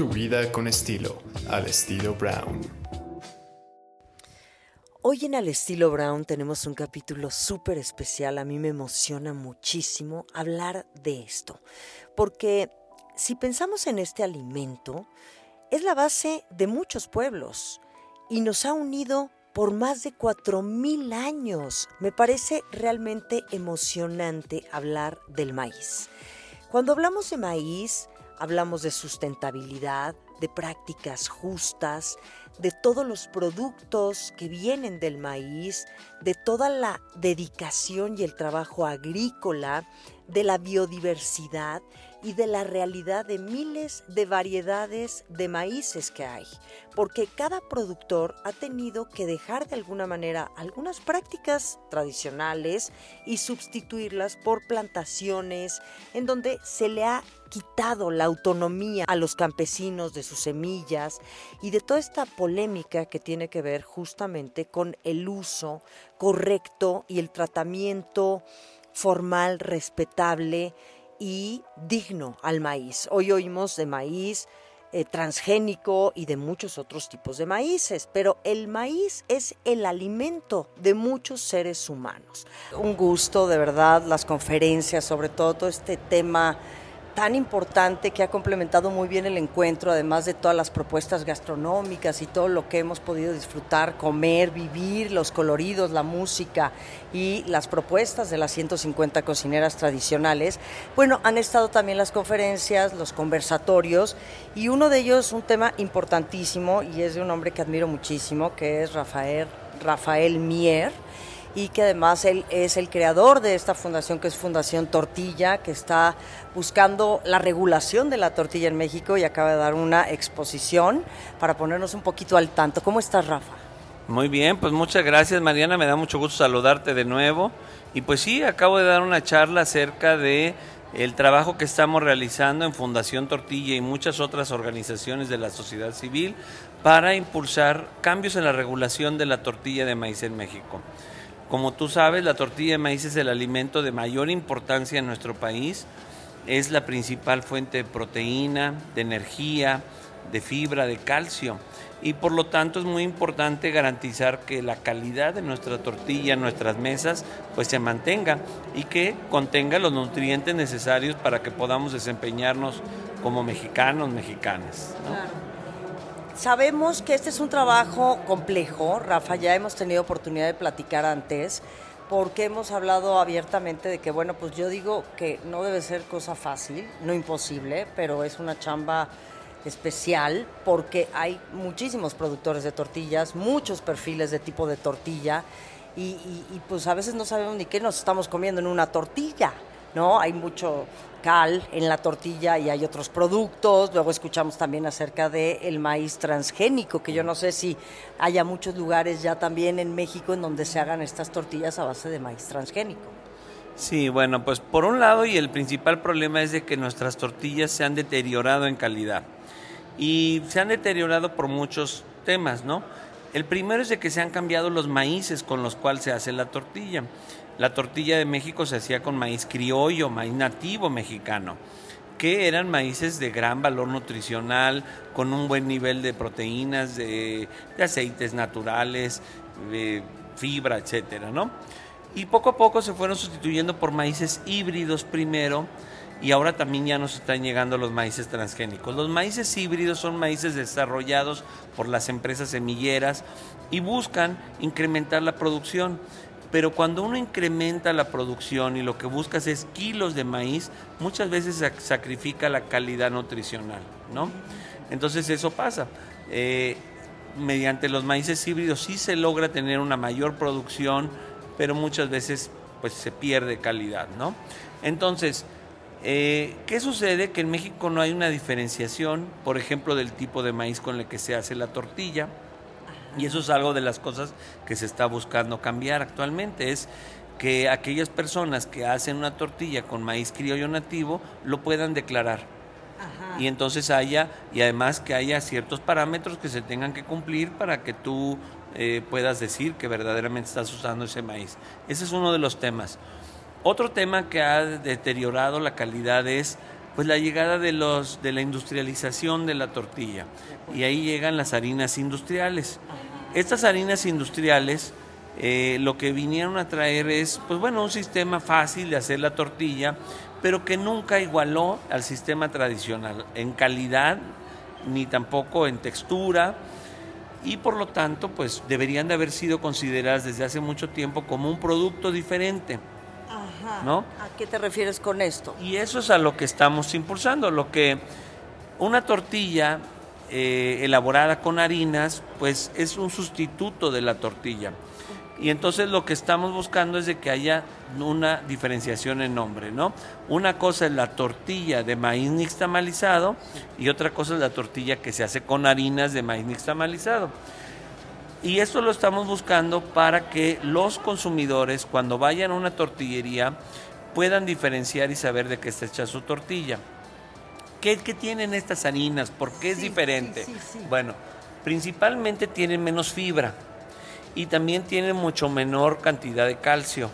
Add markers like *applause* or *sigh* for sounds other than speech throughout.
Tu vida con estilo, al estilo Brown. Hoy en Al estilo Brown tenemos un capítulo súper especial. A mí me emociona muchísimo hablar de esto. Porque si pensamos en este alimento, es la base de muchos pueblos y nos ha unido por más de 4.000 años. Me parece realmente emocionante hablar del maíz. Cuando hablamos de maíz, hablamos de sustentabilidad, de prácticas justas, de todos los productos que vienen del maíz, de toda la dedicación y el trabajo agrícola, de la biodiversidad y de la realidad de miles de variedades de maíces que hay, porque cada productor ha tenido que dejar de alguna manera algunas prácticas tradicionales y sustituirlas por plantaciones en donde se le ha quitado la autonomía a los campesinos de sus semillas y de toda esta polémica que tiene que ver justamente con el uso correcto y el tratamiento formal, respetable y digno al maíz. Hoy oímos de maíz eh, transgénico y de muchos otros tipos de maíces, pero el maíz es el alimento de muchos seres humanos. Un gusto, de verdad, las conferencias, sobre todo todo este tema tan importante que ha complementado muy bien el encuentro, además de todas las propuestas gastronómicas y todo lo que hemos podido disfrutar, comer, vivir, los coloridos, la música y las propuestas de las 150 cocineras tradicionales. Bueno, han estado también las conferencias, los conversatorios y uno de ellos un tema importantísimo y es de un hombre que admiro muchísimo, que es Rafael, Rafael Mier y que además él es el creador de esta fundación que es Fundación Tortilla, que está buscando la regulación de la tortilla en México y acaba de dar una exposición para ponernos un poquito al tanto. ¿Cómo estás, Rafa? Muy bien, pues muchas gracias Mariana, me da mucho gusto saludarte de nuevo. Y pues sí, acabo de dar una charla acerca de el trabajo que estamos realizando en Fundación Tortilla y muchas otras organizaciones de la sociedad civil para impulsar cambios en la regulación de la tortilla de maíz en México. Como tú sabes, la tortilla de maíz es el alimento de mayor importancia en nuestro país. Es la principal fuente de proteína, de energía, de fibra, de calcio. Y por lo tanto es muy importante garantizar que la calidad de nuestra tortilla, nuestras mesas, pues se mantenga y que contenga los nutrientes necesarios para que podamos desempeñarnos como mexicanos, mexicanas. Sabemos que este es un trabajo complejo, Rafa, ya hemos tenido oportunidad de platicar antes, porque hemos hablado abiertamente de que, bueno, pues yo digo que no debe ser cosa fácil, no imposible, pero es una chamba especial porque hay muchísimos productores de tortillas, muchos perfiles de tipo de tortilla y, pues a veces no sabemos ni qué nos estamos comiendo en una tortilla. ¿No? Hay mucho cal en la tortilla y hay otros productos. Luego escuchamos también acerca del el maíz transgénico, que yo no sé si haya muchos lugares ya también en México en donde se hagan estas tortillas a base de maíz transgénico. Sí, bueno, pues por un lado y el principal problema es de que nuestras tortillas se han deteriorado en calidad y se han deteriorado por muchos temas, ¿no? El primero es de que se han cambiado los maíces con los cuales se hace la tortilla. La tortilla de México se hacía con maíz criollo, maíz nativo mexicano, que eran maíces de gran valor nutricional, con un buen nivel de proteínas, de, aceites naturales, de fibra, etcétera, ¿no? Y poco a poco se fueron sustituyendo por maíces híbridos primero, y ahora también ya nos están llegando los maíces transgénicos. Los maíces híbridos son maíces desarrollados por las empresas semilleras y buscan incrementar la producción. Pero cuando uno incrementa la producción y lo que buscas es kilos de maíz, muchas veces sacrifica la calidad nutricional, ¿no? Entonces eso pasa. Eh, mediante los maíces híbridos sí se logra tener una mayor producción, pero muchas veces pues se pierde calidad, ¿no? Entonces, eh, ¿qué sucede? Que en México no hay una diferenciación, por ejemplo, del tipo de maíz con el que se hace la tortilla y eso es algo de las cosas que se está buscando cambiar actualmente, es que aquellas personas que hacen una tortilla con maíz criollo nativo lo puedan declarar. Y entonces haya, y además que haya ciertos parámetros que se tengan que cumplir para que tú eh, puedas decir que verdaderamente estás usando ese maíz. Ese es uno de los temas. Otro tema que ha deteriorado la calidad es Pues la llegada de, los, de la industrialización de la tortilla. Y ahí llegan las harinas industriales. Estas harinas industriales eh, lo que vinieron a traer es, pues bueno, un sistema fácil de hacer la tortilla, pero que nunca igualó al sistema tradicional en calidad ni tampoco en textura y por lo tanto pues deberían de haber sido consideradas desde hace mucho tiempo como un producto diferente. ¿No? ¿A qué te refieres con esto? Y eso es a lo que estamos impulsando, lo que una tortilla eh, elaborada con harinas, pues es un sustituto de la tortilla. Y entonces lo que estamos buscando es de que haya una diferenciación en nombre, ¿no? Una cosa es la tortilla de maíz nixtamalizado y otra cosa es la tortilla que se hace con harinas de maíz nixtamalizado. Y esto lo estamos buscando para que los consumidores cuando vayan a una tortillería puedan diferenciar y saber de qué está hecha su tortilla. ¿Qué, tienen estas harinas? ¿Por qué es diferente? bueno, principalmente tienen menos fibra y también tiene mucho menor cantidad de calcio.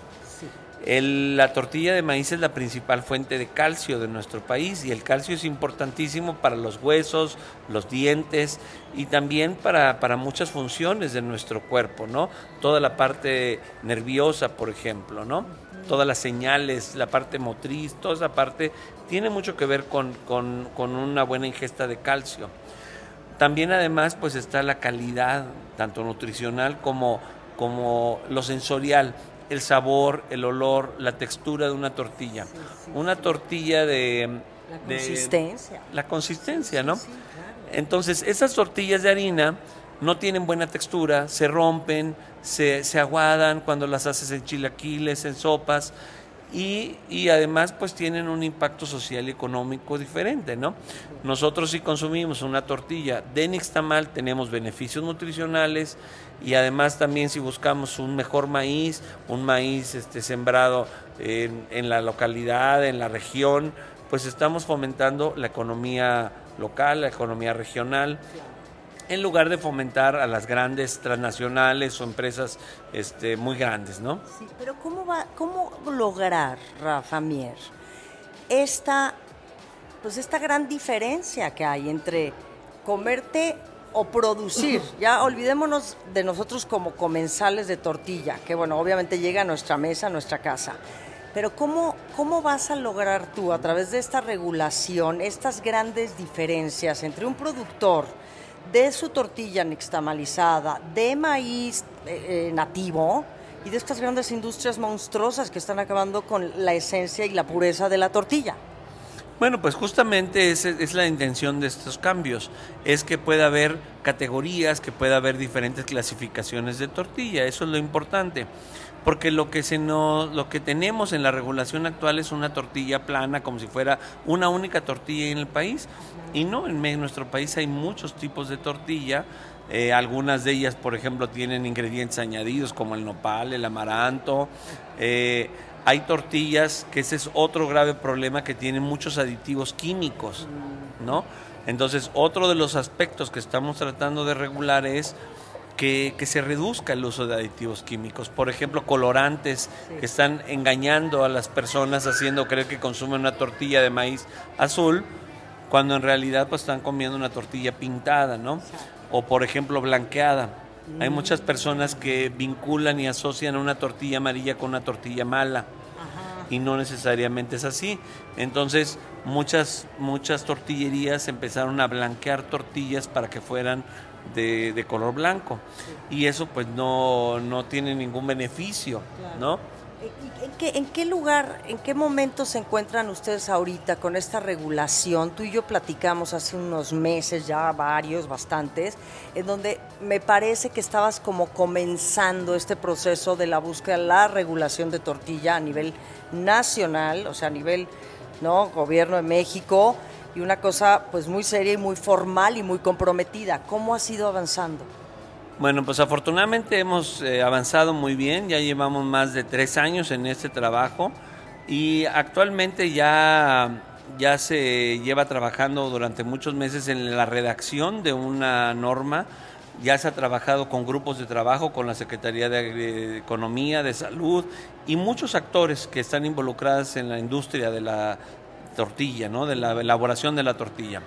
La tortilla de maíz es la principal fuente de calcio de nuestro país y el calcio es importantísimo para los huesos, los dientes y también para, para, muchas funciones de nuestro cuerpo, ¿no? Toda la parte nerviosa, por ejemplo, ¿no? Todas las señales, la parte motriz, toda esa parte tiene mucho que ver con, con, con una buena ingesta de calcio. También además pues está la calidad, tanto nutricional como, como lo sensorial, el sabor, el olor, la textura de una tortilla. Una tortilla de... La consistencia. la consistencia, ¿no? Entonces, esas tortillas de harina no tienen buena textura, se rompen, se, se aguadan cuando las haces en chilaquiles, en sopas y, además pues tienen un impacto social y económico diferente, ¿no? Nosotros si consumimos una tortilla de nixtamal tenemos beneficios nutricionales y además también si buscamos un mejor maíz, un maíz este, sembrado en, en la localidad, en la región, pues estamos fomentando la economía local, la economía regional en lugar de fomentar a las grandes transnacionales o empresas este, muy grandes, ¿no? Sí, pero ¿cómo, va, cómo lograr, Rafa Mier, esta, pues esta gran diferencia que hay entre comerte o producir? Ya olvidémonos de nosotros como comensales de tortilla, que bueno, obviamente llega a nuestra mesa, a nuestra casa. Pero ¿cómo, ¿cómo vas a lograr tú, a través de esta regulación, estas grandes diferencias entre un productor, de su tortilla nixtamalizada, de maíz eh, eh, nativo y de estas grandes industrias monstruosas que están acabando con la esencia y la pureza de la tortilla. Bueno, pues justamente es, es la intención de estos cambios, es que pueda haber categorías, que pueda haber diferentes clasificaciones de tortilla, eso es lo importante porque lo que se nos, lo que tenemos en la regulación actual es una tortilla plana como si fuera una única tortilla en el país. Y no en nuestro país hay muchos tipos de tortilla. Eh, algunas de ellas por ejemplo tienen ingredientes añadidos como el nopal el amaranto. Eh, hay tortillas que ese es otro grave problema que tienen muchos aditivos químicos no entonces otro de los aspectos que estamos tratando de regular es que, se reduzca el uso de aditivos químicos. Por ejemplo, colorantes que están engañando a las personas haciendo creer que consumen una tortilla de maíz azul, cuando en realidad pues están comiendo una tortilla pintada, ¿no? O por ejemplo blanqueada. Hay muchas personas que vinculan y asocian una tortilla amarilla con una tortilla mala. Y no necesariamente es así. Entonces, muchas, muchas tortillerías empezaron a blanquear tortillas para que fueran de, color blanco. Y eso pues no, no tiene ningún beneficio, ¿no? ¿En qué, ¿En qué, lugar, en qué momento se encuentran ustedes ahorita con esta regulación? Tú y yo platicamos hace unos meses, ya varios, bastantes, en donde me parece que estabas como comenzando este proceso de la búsqueda de la regulación de tortilla a nivel nacional, o sea, a nivel ¿no? gobierno de México, y una cosa pues muy seria y muy formal y muy comprometida. ¿Cómo ha sido avanzando? Bueno, pues afortunadamente hemos eh, avanzado muy bien, ya llevamos más de tres años en este trabajo y actualmente ya, ya se lleva trabajando durante muchos meses en la redacción de una norma, ya se ha trabajado con grupos de trabajo, con la Secretaría de Economía, de Salud y muchos actores que están involucrados en la industria de la tortilla, ¿no? De la elaboración de la tortilla.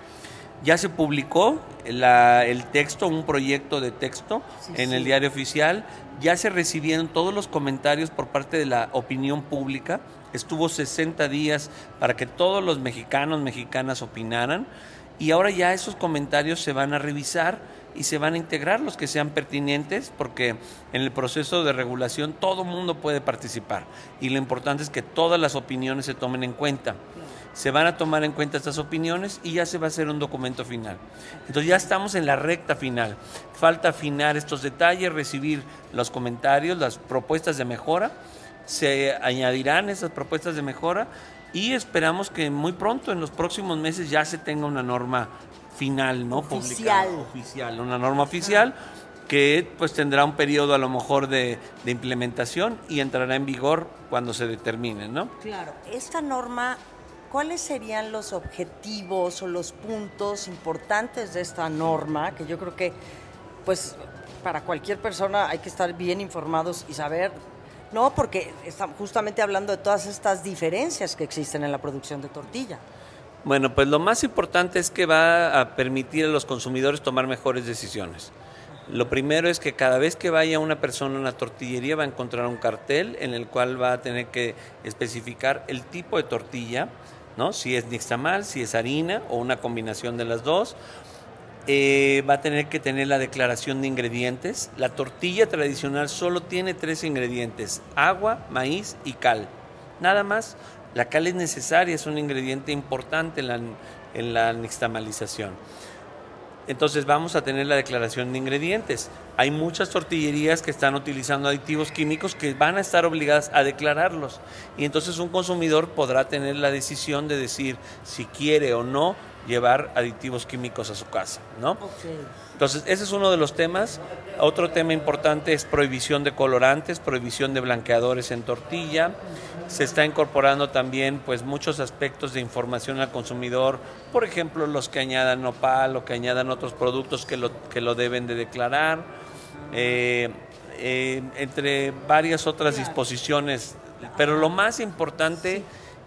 Ya se publicó el texto, un proyecto de texto en el diario oficial. Ya se recibieron todos los comentarios por parte de la opinión pública. Estuvo 60 días para que todos los mexicanos, mexicanas opinaran. Y ahora ya esos comentarios se van a revisar y se van a integrar los que sean pertinentes porque en el proceso de regulación todo mundo puede participar y lo importante es que todas las opiniones se tomen en cuenta se van a tomar en cuenta estas opiniones y ya se va a hacer un documento final. Entonces ya estamos en la recta final. Falta afinar estos detalles, recibir los comentarios, las propuestas de mejora. Se añadirán esas propuestas de mejora y esperamos que muy pronto, en los próximos meses, ya se tenga una norma final, ¿no? Oficial. oficial, una norma oficial que pues tendrá un periodo a lo mejor de, de, implementación y entrará en vigor cuando se determine, ¿no? Claro, esta norma ¿cuáles serían los objetivos o los puntos importantes de esta norma? Que yo creo que, pues, para cualquier persona hay que estar bien informados y saber, no, porque estamos justamente hablando de todas estas diferencias que existen en la producción de tortilla. Bueno, pues lo más importante es que va a permitir a los consumidores tomar mejores decisiones. Lo primero es que cada vez que vaya una persona a una tortillería va a encontrar un cartel en el cual va a tener que especificar el tipo de tortilla, si es nixtamal, si es harina o una combinación de las dos. Eh, va a tener que tener la declaración de ingredientes. La tortilla tradicional solo tiene tres ingredientes, agua, maíz y cal. Nada más. La cal es necesaria, es un ingrediente importante en la, en la nixtamalización entonces vamos a tener la declaración de ingredientes. Hay muchas tortillerías que están utilizando aditivos químicos que van a estar obligadas a declararlos. Y entonces un consumidor podrá tener la decisión de decir si quiere o no llevar aditivos químicos a su casa, ¿no? Entonces, ese es uno de los temas. Otro tema importante es prohibición de colorantes, prohibición de blanqueadores en tortilla. Se está incorporando también pues muchos aspectos de información al consumidor, por ejemplo, los que añadan nopal o que añadan otros productos que lo, que lo deben de declarar, eh, eh, entre varias otras disposiciones. Pero lo más importante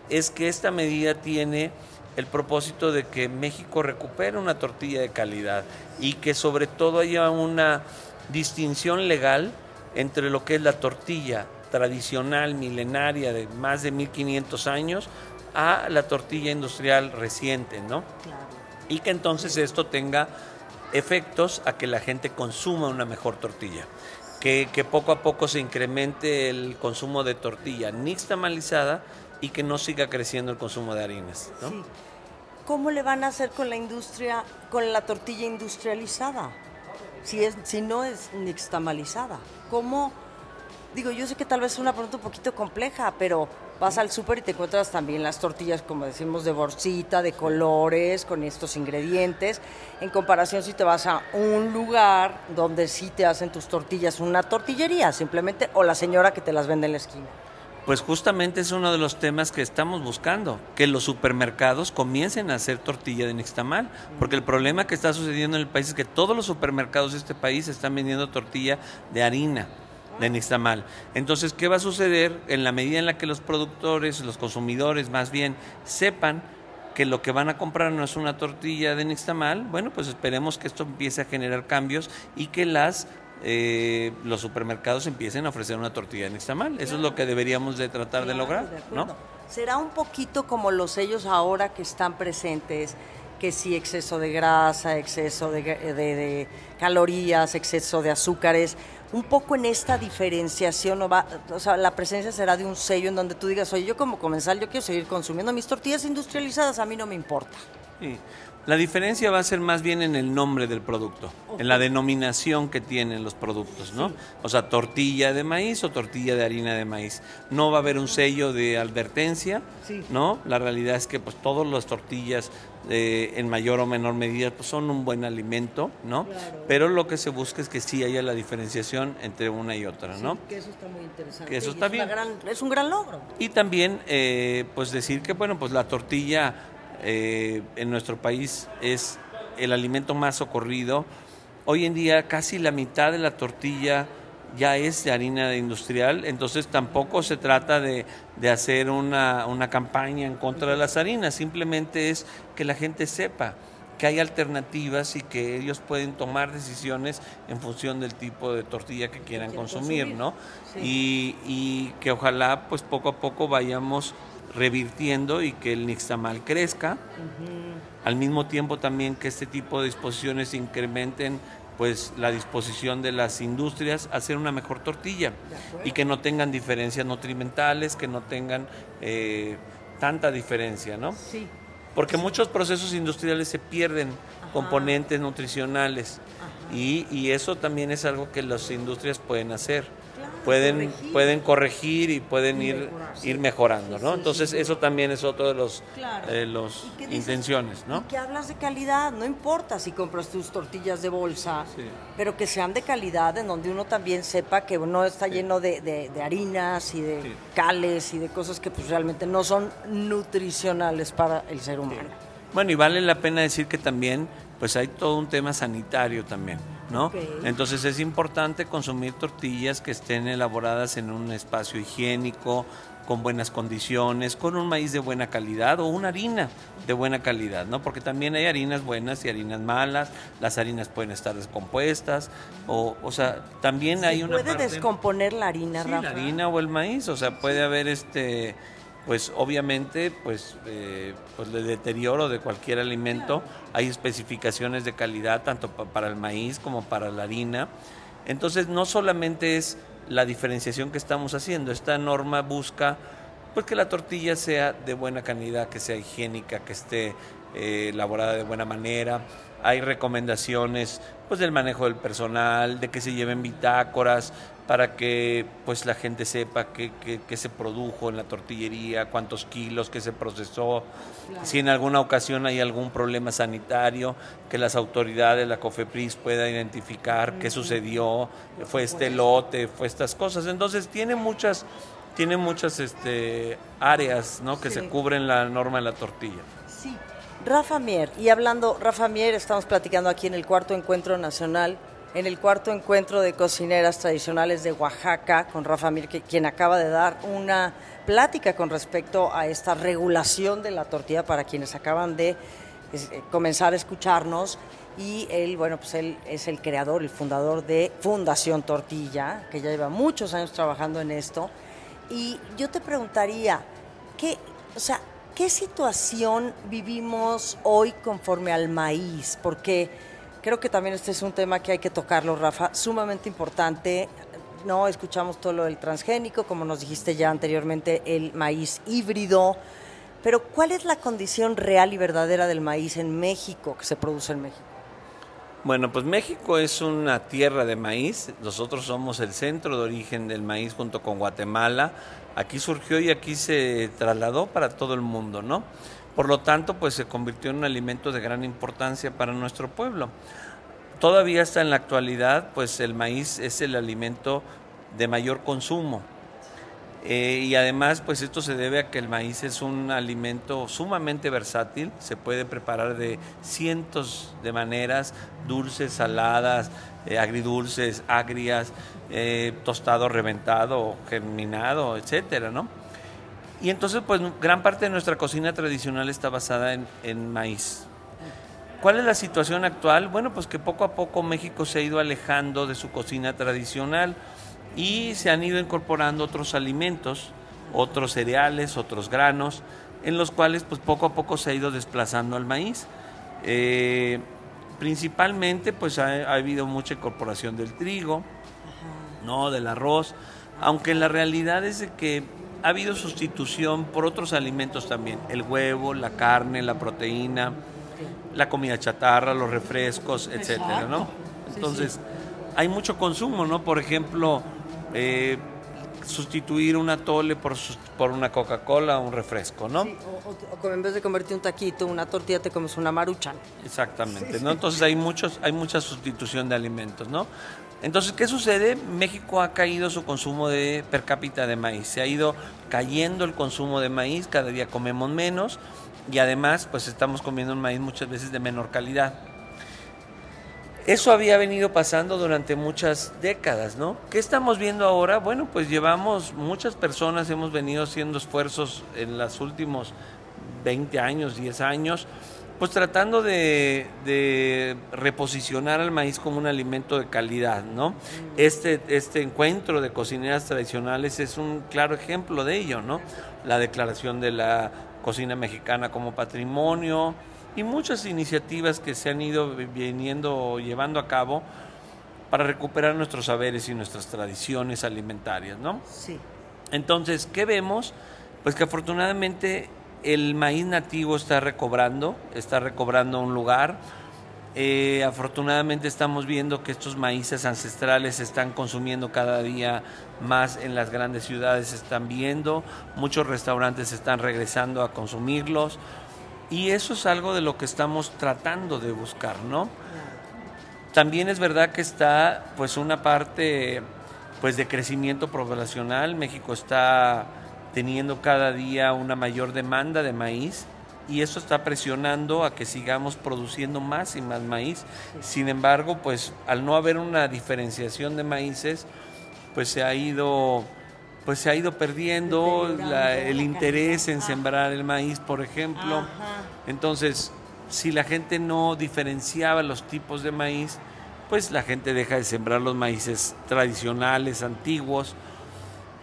es que esta medida tiene el propósito de que México recupere una tortilla de calidad y que sobre todo haya una distinción legal entre lo que es la tortilla tradicional, milenaria, de más de 1500 años, a la tortilla industrial reciente, ¿no? Y que entonces esto tenga efectos a que la gente consuma una mejor tortilla. Que, que poco a poco se incremente el consumo de tortilla nixtamalizada y que no siga creciendo el consumo de harinas. ¿no? ¿Cómo le van a hacer con la industria, con la tortilla industrializada? Si, es, si no es nixtamalizada. ¿Cómo? Digo, yo sé que tal vez es una pregunta un poquito compleja, pero vas al súper y te encuentras también las tortillas, como decimos, de bolsita, de colores, con estos ingredientes. En comparación, si te vas a un lugar donde sí te hacen tus tortillas, una tortillería simplemente, o la señora que te las vende en la esquina. Pues justamente es uno de los temas que estamos buscando, que los supermercados comiencen a hacer tortilla de nixtamal, porque el problema que está sucediendo en el país es que todos los supermercados de este país están vendiendo tortilla de harina de nixtamal. Entonces, ¿qué va a suceder en la medida en la que los productores, los consumidores más bien, sepan que lo que van a comprar no es una tortilla de nixtamal? Bueno, pues esperemos que esto empiece a generar cambios y que las eh, los supermercados empiecen a ofrecer una tortilla en nixtamal. Eso es lo que deberíamos de tratar de lograr, ¿no? Será un poquito como los sellos ahora que están presentes, que si exceso de grasa, exceso de, calorías, exceso de azúcares, un poco en esta diferenciación, o, va, o sea, la presencia será de un sello en donde tú digas, oye, yo como comensal, yo quiero seguir consumiendo mis tortillas industrializadas, a mí no me importa. Sí. La diferencia va a ser más bien en el nombre del producto, en la denominación que tienen los productos, ¿no? O sea, tortilla de maíz o tortilla de harina de maíz. No va a haber un sello de advertencia, ¿no? La realidad es que pues todas las tortillas eh, en mayor o menor medida pues, son un buen alimento, ¿no? Pero lo que se busca es que sí haya la diferenciación entre una y otra, ¿no? que eso está muy interesante. Que eso está bien. es un gran logro. Y también, eh, pues decir que, bueno, pues la tortilla eh, en nuestro país es el alimento más socorrido. Hoy en día casi la mitad de la tortilla ya es de harina industrial, entonces tampoco se trata de, de hacer una, una campaña en contra de las harinas, simplemente es que la gente sepa que hay alternativas y que ellos pueden tomar decisiones en función del tipo de tortilla que quieran consumir, ¿no? Y, y, que ojalá pues poco a poco vayamos revirtiendo y que el nixtamal crezca, al mismo tiempo también que este tipo de disposiciones incrementen pues la disposición de las industrias a hacer una mejor tortilla y que no tengan diferencias nutrimentales, que no tengan eh, tanta diferencia, ¿no? Sí. Porque muchos procesos industriales se pierden componentes nutricionales y, y, eso también es algo que las industrias pueden hacer pueden corregir. pueden corregir y pueden ir ir mejorando, ¿no? Entonces eso también es otro de los eh, los intenciones, ¿no? Y que hablas de calidad, no importa si compras tus tortillas de bolsa, pero que sean de calidad, en donde uno también sepa que no está lleno de, de, harinas y de cales y de cosas que pues realmente no son nutricionales para el ser humano. Bueno, y vale la pena decir que también pues hay todo un tema sanitario también. ¿No? Entonces es importante consumir tortillas que estén elaboradas en un espacio higiénico, con buenas condiciones, con un maíz de buena calidad o una harina de buena calidad, ¿no? Porque también hay harinas buenas y harinas malas, las harinas pueden estar descompuestas, o, o sea, también hay una... ¿Puede descomponer la harina, sí, la harina o el maíz, o sea, puede haber este pues obviamente pues, eh, pues el deterioro de cualquier alimento, hay especificaciones de calidad tanto para el maíz como para la harina. Entonces no solamente es la diferenciación que estamos haciendo, esta norma busca pues que la tortilla sea de buena calidad, que sea higiénica, que esté eh, elaborada de buena manera. Hay recomendaciones pues del manejo del personal, de que se lleven bitácoras, para que pues la gente sepa qué, se produjo en la tortillería, cuántos kilos, qué se procesó, si en alguna ocasión hay algún problema sanitario, que las autoridades, la COFEPRIS pueda identificar qué sucedió, fue este lote, fue estas cosas. Entonces tiene muchas, tiene muchas este, áreas ¿no? que se cubren la norma de la tortilla. Sí. Rafa Mier, y hablando, Rafa Mier, estamos platicando aquí en el cuarto encuentro nacional en el cuarto encuentro de cocineras tradicionales de Oaxaca con Rafa Mir, quien acaba de dar una plática con respecto a esta regulación de la tortilla para quienes acaban de eh, comenzar a escucharnos. Y él, bueno, pues él es el creador, el fundador de Fundación Tortilla, que ya lleva muchos años trabajando en esto. Y yo te preguntaría, ¿qué, o sea, ¿qué situación vivimos hoy conforme al maíz? Porque Creo que también este es un tema que hay que tocarlo, Rafa, sumamente importante. No escuchamos todo lo del transgénico, como nos dijiste ya anteriormente, el maíz híbrido. Pero ¿cuál es la condición real y verdadera del maíz en México, que se produce en México? Bueno, pues México es una tierra de maíz. Nosotros somos el centro de origen del maíz junto con Guatemala. Aquí surgió y aquí se trasladó para todo el mundo, ¿no? Por lo tanto, pues se convirtió en un alimento de gran importancia para nuestro pueblo. Todavía hasta en la actualidad, pues el maíz es el alimento de mayor consumo. Eh, y además, pues esto se debe a que el maíz es un alimento sumamente versátil, se puede preparar de cientos de maneras, dulces, saladas, eh, agridulces, agrias, eh, tostado, reventado, germinado, etcétera, ¿no? Y entonces, pues gran parte de nuestra cocina tradicional está basada en, maíz. ¿Cuál es la situación actual? Bueno, pues que poco a poco México se ha ido alejando de su cocina tradicional y se han ido incorporando otros alimentos, otros cereales, otros granos, en los cuales pues poco a poco se ha ido desplazando al maíz. Eh, principalmente pues ha, habido mucha incorporación del trigo, no del arroz, aunque en la realidad es que ha habido sustitución por otros alimentos también, el huevo, la carne, la proteína, la comida chatarra, los refrescos, etcétera, ¿no? Entonces, hay mucho consumo, ¿no? Por ejemplo, eh, sustituir un atole por, por una Coca-Cola o un refresco, ¿no? o, en vez de comerte un taquito, una tortilla, te comes una maruchan. Exactamente, ¿no? Entonces hay, muchos, hay mucha sustitución de alimentos, ¿no? Entonces, ¿qué sucede? México ha caído su consumo de per cápita de maíz, se ha ido cayendo el consumo de maíz, cada día comemos menos y además pues estamos comiendo un maíz muchas veces de menor calidad. Eso había venido pasando durante muchas décadas, ¿no? ¿Qué estamos viendo ahora? Bueno, pues llevamos, muchas personas hemos venido haciendo esfuerzos en los últimos 20 años, 10 años, pues tratando de, de, reposicionar al maíz como un alimento de calidad, ¿no? Este, este encuentro de cocineras tradicionales es un claro ejemplo de ello, ¿no? La declaración de la cocina mexicana como patrimonio, y muchas iniciativas que se han ido viniendo llevando a cabo para recuperar nuestros saberes y nuestras tradiciones alimentarias, ¿no? Sí. Entonces, ¿qué vemos? Pues que afortunadamente el maíz nativo está recobrando, está recobrando un lugar. Eh, afortunadamente estamos viendo que estos maíces ancestrales se están consumiendo cada día más en las grandes ciudades, se están viendo, muchos restaurantes están regresando a consumirlos. Y eso es algo de lo que estamos tratando de buscar, ¿no? También es verdad que está pues una parte pues de crecimiento poblacional. México está teniendo cada día una mayor demanda de maíz y eso está presionando a que sigamos produciendo más y más maíz. Sin embargo, pues al no haber una diferenciación de maíces, pues se ha ido pues se ha ido perdiendo el interés en sembrar el maíz, por ejemplo. Entonces, si la gente no diferenciaba los tipos de maíz, pues la gente deja de sembrar los maíces tradicionales, antiguos,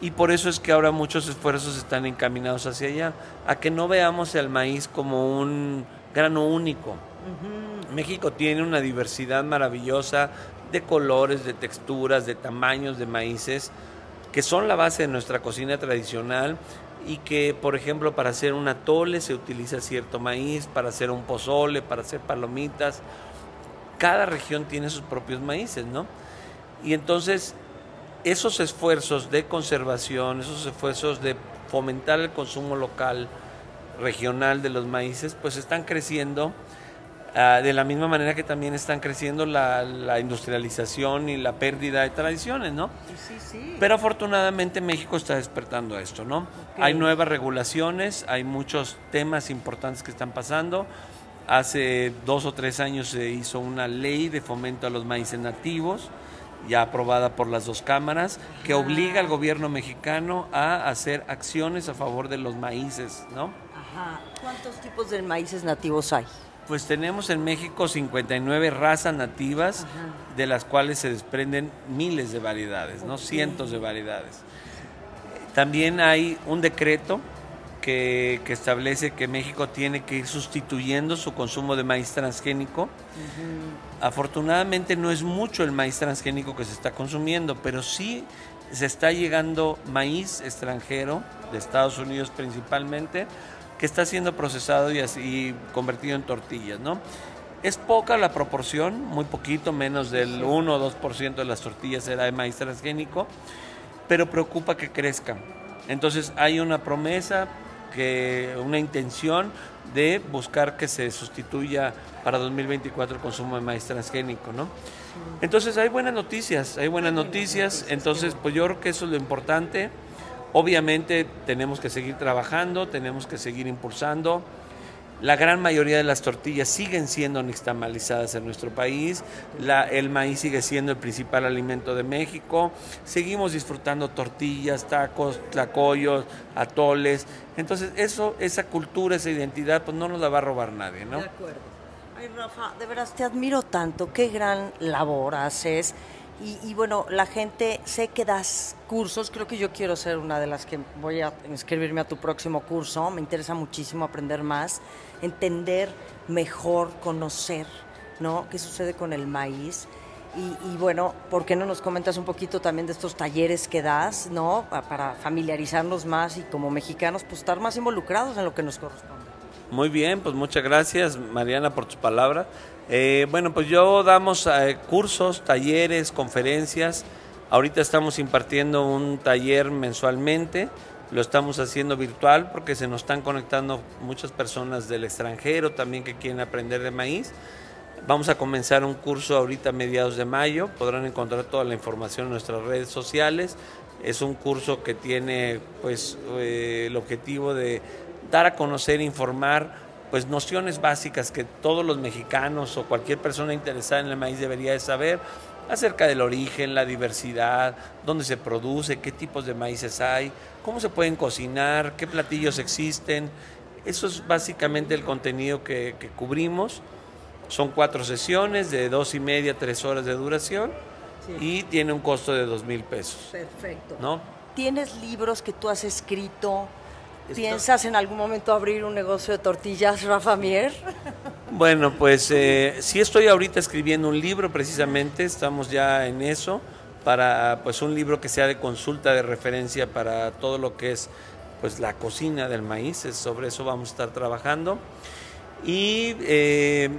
y por eso es que ahora muchos esfuerzos están encaminados hacia allá, a que no veamos el maíz como un grano único. México tiene una diversidad maravillosa de colores, de texturas, de tamaños de maíces, que son la base de nuestra cocina tradicional y que, por ejemplo, para hacer un atole se utiliza cierto maíz, para hacer un pozole, para hacer palomitas. Cada región tiene sus propios maíces, ¿no? Y entonces, esos esfuerzos de conservación, esos esfuerzos de fomentar el consumo local, regional de los maíces, pues están creciendo Ah, de la misma manera que también están creciendo la, industrialización y la pérdida de tradiciones, ¿no? Sí, sí. Pero afortunadamente México está despertando a esto, ¿no? Hay nuevas regulaciones, hay muchos temas importantes que están pasando. Hace dos o tres años se hizo una ley de fomento a los maíces nativos, ya aprobada por las dos cámaras, que obliga al gobierno mexicano a hacer acciones a favor de los maíces, ¿no? Ajá. ¿Cuántos tipos de maíces nativos hay? Pues tenemos en México 59 razas nativas, de las cuales se desprenden miles de variedades, ¿no? Cientos de variedades. También hay un decreto que, establece que México tiene que ir sustituyendo su consumo de maíz transgénico. Afortunadamente no es mucho el maíz transgénico que se está consumiendo, pero sí se está llegando maíz extranjero, de Estados Unidos principalmente, que está siendo procesado y así convertido en tortillas, ¿no? Es poca la proporción, muy poquito, menos del 1 o 2% de las tortillas será de maíz transgénico, pero preocupa que crezca. Entonces hay una promesa, que, una intención de buscar que se sustituya para 2024 el consumo de maíz transgénico, ¿no? Entonces hay buenas noticias, hay buenas noticias, entonces pues yo creo que eso es lo importante. Obviamente tenemos que seguir trabajando, tenemos que seguir impulsando. La gran mayoría de las tortillas siguen siendo nixtamalizadas en nuestro país. el maíz sigue siendo el principal alimento de México. Seguimos disfrutando tortillas, tacos, tlacoyos, atoles. Entonces, eso, esa cultura, esa identidad, pues no nos la va a robar nadie, ¿no? De acuerdo. Ay, Rafa, de veras te admiro tanto. Qué gran labor haces. Y, bueno, la gente, sé que das cursos, creo que yo quiero ser una de las que voy a inscribirme a tu próximo curso, me interesa muchísimo aprender más, entender mejor, conocer, ¿no? ¿Qué sucede con el maíz? Y, bueno, ¿por qué no nos comentas un poquito también de estos talleres que das, ¿no? Para familiarizarnos más y como mexicanos, pues estar más involucrados en lo que nos corresponde. Muy bien, pues muchas gracias Mariana por tus palabras. Eh, bueno, pues yo damos eh, cursos, talleres, conferencias. Ahorita estamos impartiendo un taller mensualmente. Lo estamos haciendo virtual porque se nos están conectando muchas personas del extranjero también que quieren aprender de maíz. Vamos a comenzar un curso ahorita a mediados de mayo. Podrán encontrar toda la información en nuestras redes sociales. Es un curso que tiene pues eh, el objetivo de dar a conocer, informar pues nociones básicas que todos los mexicanos o cualquier persona interesada en el maíz debería de saber acerca del origen, la diversidad, dónde se produce, qué tipos de maíces hay, cómo se pueden cocinar, qué platillos existen. Eso es básicamente el contenido que, que cubrimos. Son cuatro sesiones de dos y media, tres horas de duración y tiene un costo de dos mil pesos. Perfecto. ¿no? ¿Tienes libros que tú has escrito? ¿Piensas en algún momento abrir un negocio de tortillas, Rafa Mier? Bueno, pues eh, sí estoy ahorita escribiendo un libro precisamente, estamos ya en eso, para pues un libro que sea de consulta de referencia para todo lo que es pues la cocina del maíz, sobre eso vamos a estar trabajando. Y, eh,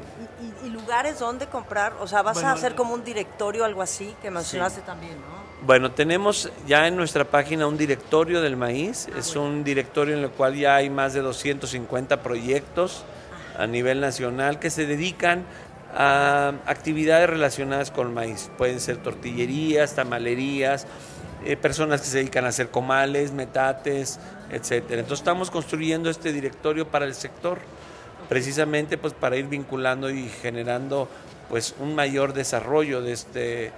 ¿Y, lugares donde comprar? O sea, vas a hacer como un directorio, algo así, que mencionaste también, ¿no? Bueno, tenemos ya en nuestra página un directorio del maíz. Ah, es un directorio en el cual ya hay más de 250 proyectos a nivel nacional que se dedican a actividades relacionadas con el maíz. Pueden ser tortillerías, tamalerías, eh, personas que se dedican a hacer comales, metates, etcétera. Entonces estamos construyendo este directorio para el sector, precisamente pues para ir vinculando y generando pues un mayor desarrollo de este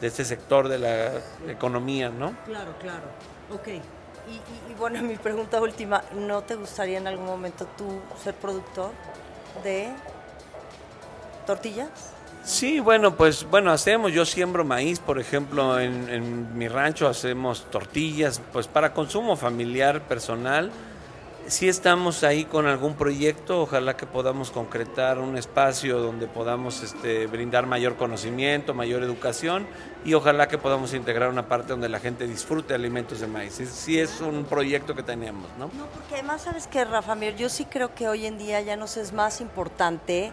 de este sector de la economía, ¿no? Claro, claro. Ok. Y, bueno, *laughs* mi pregunta última, ¿no te gustaría en algún momento tú ser productor de tortillas? Sí, bueno, pues bueno, hacemos, yo siembro maíz, por ejemplo, en, en mi rancho hacemos tortillas, pues para consumo familiar, personal si estamos ahí con algún proyecto, ojalá que podamos concretar un espacio donde podamos este, brindar mayor conocimiento, mayor educación y ojalá que podamos integrar una parte donde la gente disfrute alimentos de maíz. Si es un proyecto que tenemos, ¿no? No, porque además sabes que, Rafa Mier, yo sí creo que hoy en día ya nos es más importante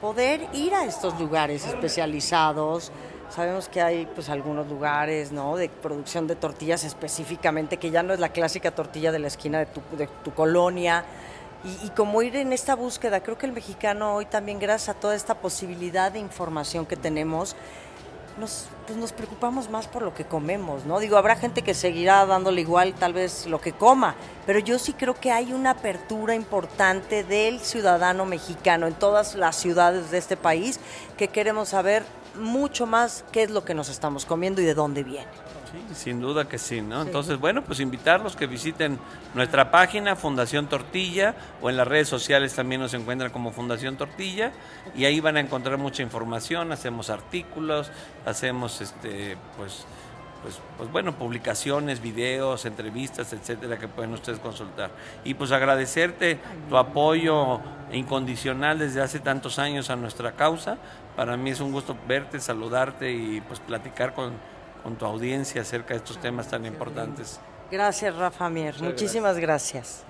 poder ir a estos lugares especializados, Sabemos que hay pues algunos lugares, ¿no? De producción de tortillas específicamente, que ya no es la clásica tortilla de la esquina de tu, de tu colonia. Y, como ir en esta búsqueda, creo que el mexicano hoy también, gracias a toda esta posibilidad de información que tenemos, nos, pues nos preocupamos más por lo que comemos, ¿no? Digo, habrá gente que seguirá dándole igual tal vez lo que coma, pero yo sí creo que hay una apertura importante del ciudadano mexicano en todas las ciudades de este país que queremos saber mucho más qué es lo que nos estamos comiendo y de dónde viene. Sí, sin duda que sí, ¿no? Entonces, bueno, pues invitarlos que visiten nuestra página Fundación Tortilla o en las redes sociales también nos encuentran como Fundación Tortilla y ahí van a encontrar mucha información, hacemos artículos, hacemos este pues pues, pues bueno, publicaciones, videos, entrevistas, etcétera, que pueden ustedes consultar. Y pues agradecerte tu apoyo incondicional desde hace tantos años a nuestra causa. Para mí es un gusto verte, saludarte y pues platicar con, con tu audiencia acerca de estos temas tan importantes. Gracias, Rafa Mier. Muchísimas gracias.